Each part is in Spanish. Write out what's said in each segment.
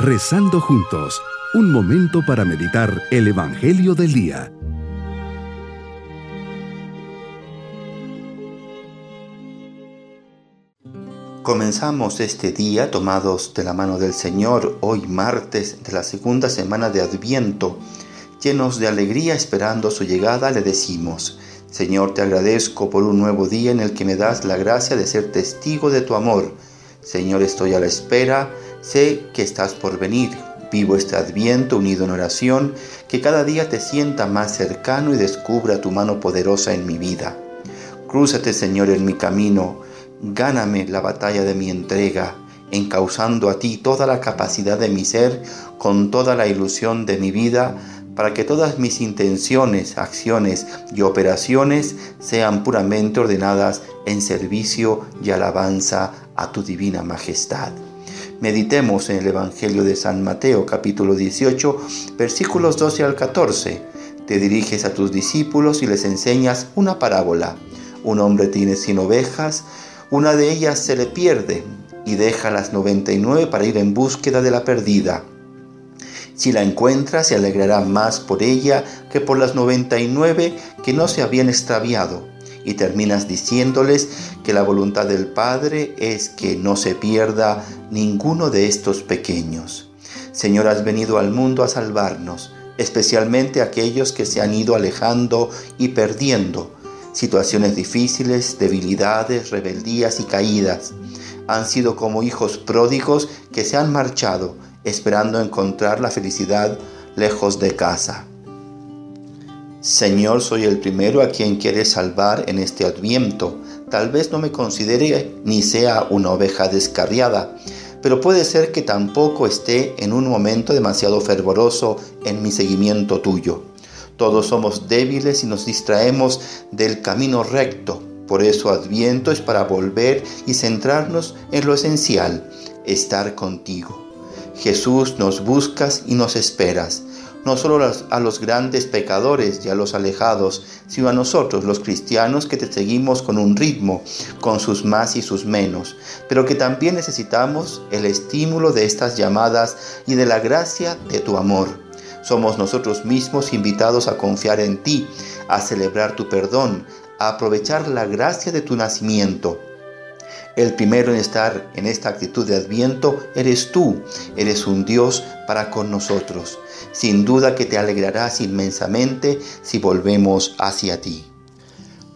Rezando juntos, un momento para meditar el Evangelio del Día. Comenzamos este día tomados de la mano del Señor, hoy martes de la segunda semana de Adviento. Llenos de alegría esperando su llegada, le decimos, Señor, te agradezco por un nuevo día en el que me das la gracia de ser testigo de tu amor. Señor, estoy a la espera, sé que estás por venir. Vivo este adviento unido en oración, que cada día te sienta más cercano y descubra tu mano poderosa en mi vida. Crúzate, Señor, en mi camino, gáname la batalla de mi entrega, encauzando a ti toda la capacidad de mi ser, con toda la ilusión de mi vida, para que todas mis intenciones, acciones y operaciones sean puramente ordenadas en servicio y alabanza a tu divina majestad. Meditemos en el Evangelio de San Mateo capítulo 18 versículos 12 al 14. Te diriges a tus discípulos y les enseñas una parábola. Un hombre tiene cien ovejas, una de ellas se le pierde y deja las 99 para ir en búsqueda de la perdida. Si la encuentra, se alegrará más por ella que por las 99 que no se habían extraviado. Y terminas diciéndoles que la voluntad del Padre es que no se pierda ninguno de estos pequeños. Señor, has venido al mundo a salvarnos, especialmente aquellos que se han ido alejando y perdiendo. Situaciones difíciles, debilidades, rebeldías y caídas. Han sido como hijos pródigos que se han marchado esperando encontrar la felicidad lejos de casa. Señor, soy el primero a quien quieres salvar en este adviento. Tal vez no me considere ni sea una oveja descarriada, pero puede ser que tampoco esté en un momento demasiado fervoroso en mi seguimiento tuyo. Todos somos débiles y nos distraemos del camino recto. Por eso Adviento es para volver y centrarnos en lo esencial, estar contigo. Jesús, nos buscas y nos esperas, no solo a los grandes pecadores y a los alejados, sino a nosotros los cristianos que te seguimos con un ritmo, con sus más y sus menos, pero que también necesitamos el estímulo de estas llamadas y de la gracia de tu amor. Somos nosotros mismos invitados a confiar en ti, a celebrar tu perdón, a aprovechar la gracia de tu nacimiento el primero en estar en esta actitud de adviento eres tú, eres un Dios para con nosotros. Sin duda que te alegrarás inmensamente si volvemos hacia ti.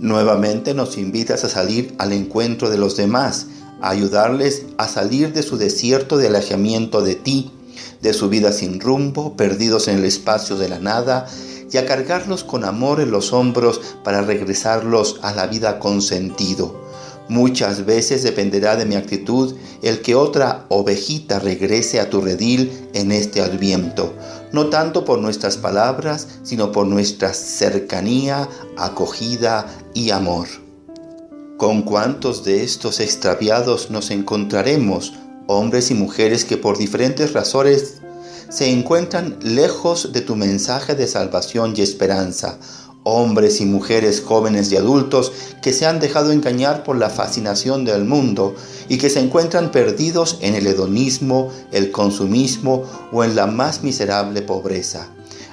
Nuevamente nos invitas a salir al encuentro de los demás, a ayudarles a salir de su desierto de alejamiento de ti, de su vida sin rumbo, perdidos en el espacio de la nada, y a cargarlos con amor en los hombros para regresarlos a la vida con sentido Muchas veces dependerá de mi actitud el que otra ovejita regrese a tu redil en este adviento, no tanto por nuestras palabras, sino por nuestra cercanía, acogida y amor. ¿Con cuántos de estos extraviados nos encontraremos, hombres y mujeres que por diferentes razones se encuentran lejos de tu mensaje de salvación y esperanza? Hombres y mujeres jóvenes y adultos que se han dejado engañar por la fascinación del mundo y que se encuentran perdidos en el hedonismo, el consumismo o en la más miserable pobreza.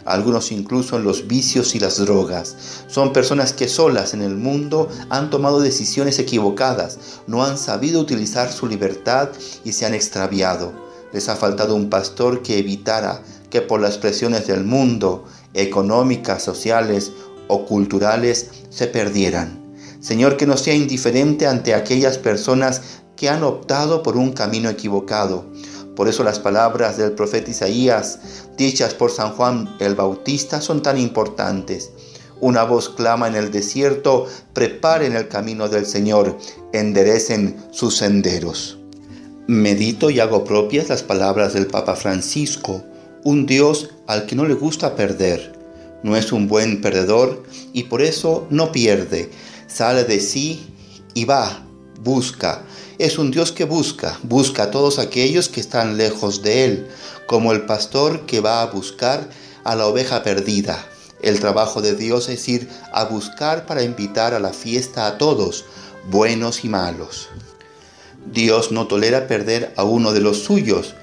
Algunos incluso en los vicios y las drogas. Son personas que solas en el mundo han tomado decisiones equivocadas, no han sabido utilizar su libertad y se han extraviado. Les ha faltado un pastor que evitara que por las presiones del mundo, económicas, sociales o culturales se perdieran. Señor, que no sea indiferente ante aquellas personas que han optado por un camino equivocado. Por eso las palabras del profeta Isaías, dichas por San Juan el Bautista, son tan importantes. Una voz clama en el desierto, preparen el camino del Señor, enderecen sus senderos. Medito y hago propias las palabras del Papa Francisco, un Dios al que no le gusta perder no es un buen perdedor y por eso no pierde. Sale de sí y va, busca. Es un Dios que busca, busca a todos aquellos que están lejos de Él, como el pastor que va a buscar a la oveja perdida. El trabajo de Dios es ir a buscar para invitar a la fiesta a todos, buenos y malos. Dios no tolera perder a uno de los suyos,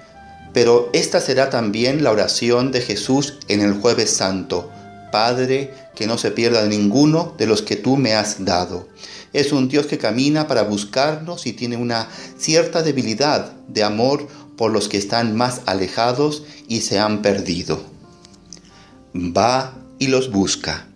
Pero esta será también la oración de Jesús en el jueves santo. Padre, que no se pierda ninguno de los que tú me has dado. Es un Dios que camina para buscarnos y tiene una cierta debilidad de amor por los que están más alejados y se han perdido. Va y los busca.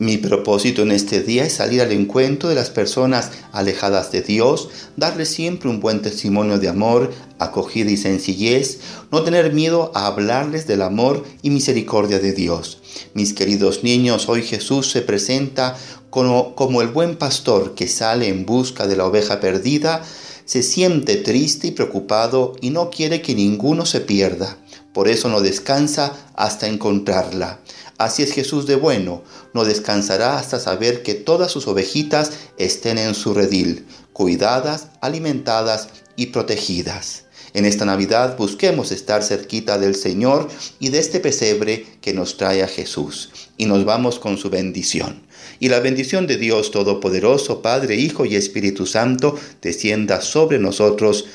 Mi propósito en este día es salir al encuentro de las personas alejadas de Dios, darles siempre un buen testimonio de amor, acogida y sencillez, no tener miedo a hablarles del amor y misericordia de Dios. Mis queridos niños, hoy Jesús se presenta como, como el buen pastor que sale en busca de la oveja perdida, se siente triste y preocupado y no quiere que ninguno se pierda. Por eso no descansa hasta encontrarla. Así es Jesús de bueno, no descansará hasta saber que todas sus ovejitas estén en su redil, cuidadas, alimentadas y protegidas. En esta Navidad busquemos estar cerquita del Señor y de este pesebre que nos trae a Jesús. Y nos vamos con su bendición. Y la bendición de Dios Todopoderoso, Padre, Hijo y Espíritu Santo, descienda sobre nosotros.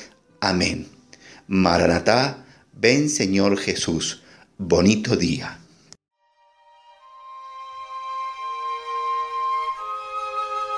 Amén. Maranatá, ven Señor Jesús. Bonito día.